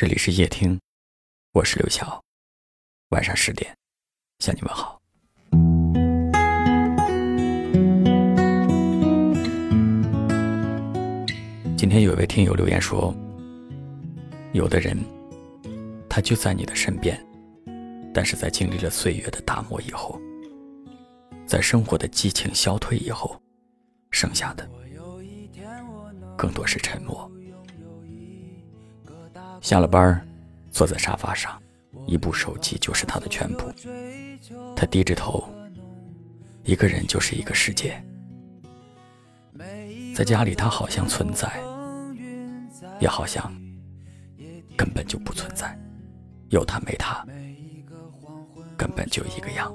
这里是夜听，我是刘晓。晚上十点，向你问好。今天有一位听友留言说：“有的人，他就在你的身边，但是在经历了岁月的打磨以后，在生活的激情消退以后，剩下的更多是沉默。”下了班坐在沙发上，一部手机就是他的全部。他低着头，一个人就是一个世界。在家里，他好像存在，也好像根本就不存在。有他没他，根本就一个样。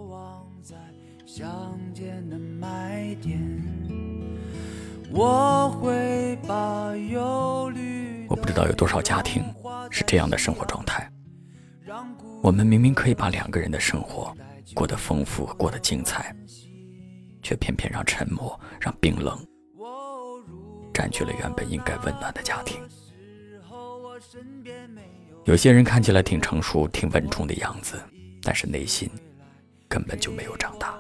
我会把忧虑。我不知道有多少家庭是这样的生活状态。我们明明可以把两个人的生活过得丰富、过得精彩，却偏偏让沉默、让冰冷占据了原本应该温暖的家庭。有些人看起来挺成熟、挺稳重的样子，但是内心根本就没有长大。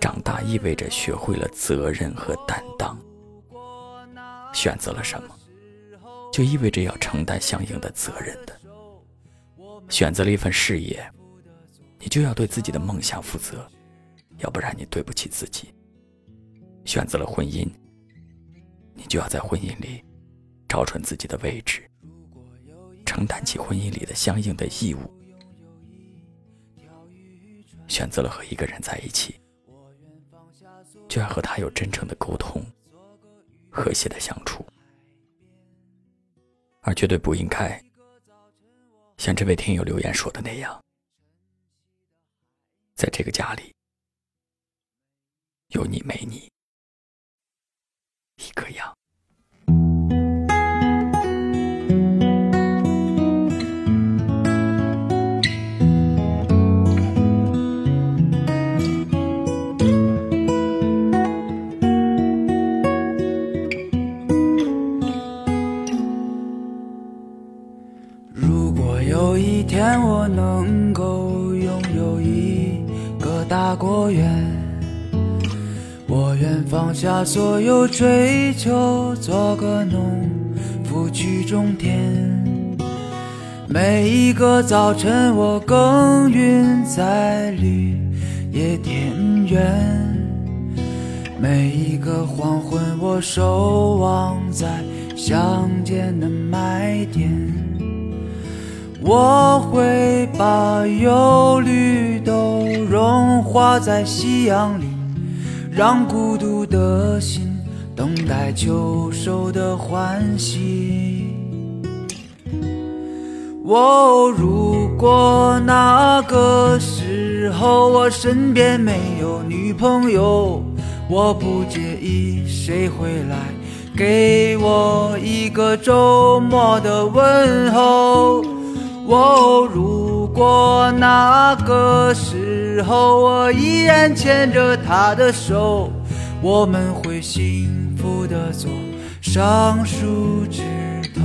长大意味着学会了责任和担当，选择了什么，就意味着要承担相应的责任的。选择了一份事业，你就要对自己的梦想负责，要不然你对不起自己。选择了婚姻，你就要在婚姻里找准自己的位置，承担起婚姻里的相应的义务。选择了和一个人在一起。就要和他有真诚的沟通，和谐的相处，而绝对不应该像这位听友留言说的那样，在这个家里有你没你。天，我能够拥有一个大果园，我愿放下所有追求，做个农夫去种田。每一个早晨，我耕耘在绿野田园；每一个黄昏，我守望在乡间的麦田。我会把忧虑都融化在夕阳里，让孤独的心等待秋收的欢喜。哦，如果那个时候我身边没有女朋友，我不介意谁会来给我一个周末的问候。哦，如果那个时候我依然牵着她的手，我们会幸福的坐上树枝头。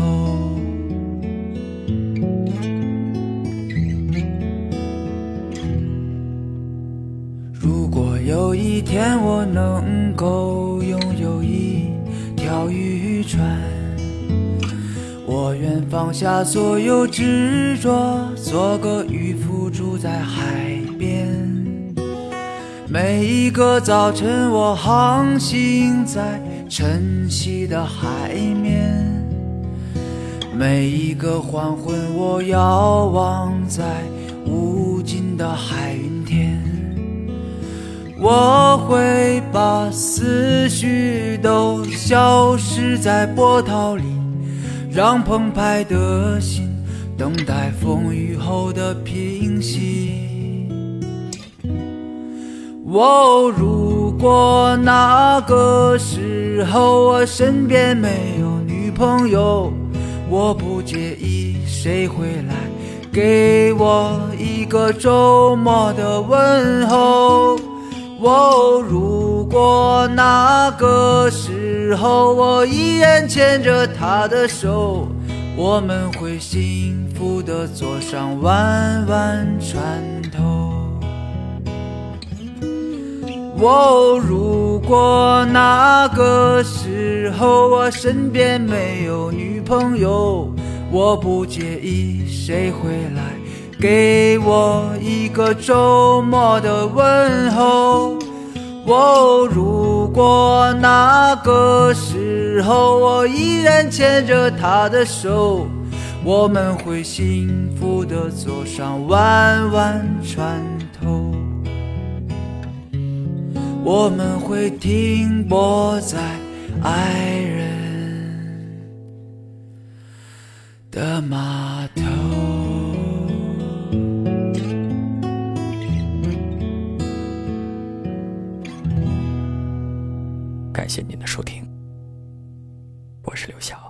如果有一天我能够拥有一条渔船。我愿放下所有执着，做个渔夫住在海边。每一个早晨，我航行在晨曦的海面；每一个黄昏，我遥望在无尽的海云天。我会把思绪都消失在波涛里。让澎湃的心等待风雨后的平息。哦，如果那个时候我身边没有女朋友，我不介意谁会来给我一个周末的问候。哦，如果那个时候我依然牵着她的手，我们会幸福的坐上弯弯船头。哦，如果那个时候我身边没有女朋友，我不介意谁会来给我一个周末的问候。哦，如果那个时候我依然牵着她的手，我们会幸福的坐上弯弯船头。我们会停泊在爱人感谢您的收听，我是刘晓。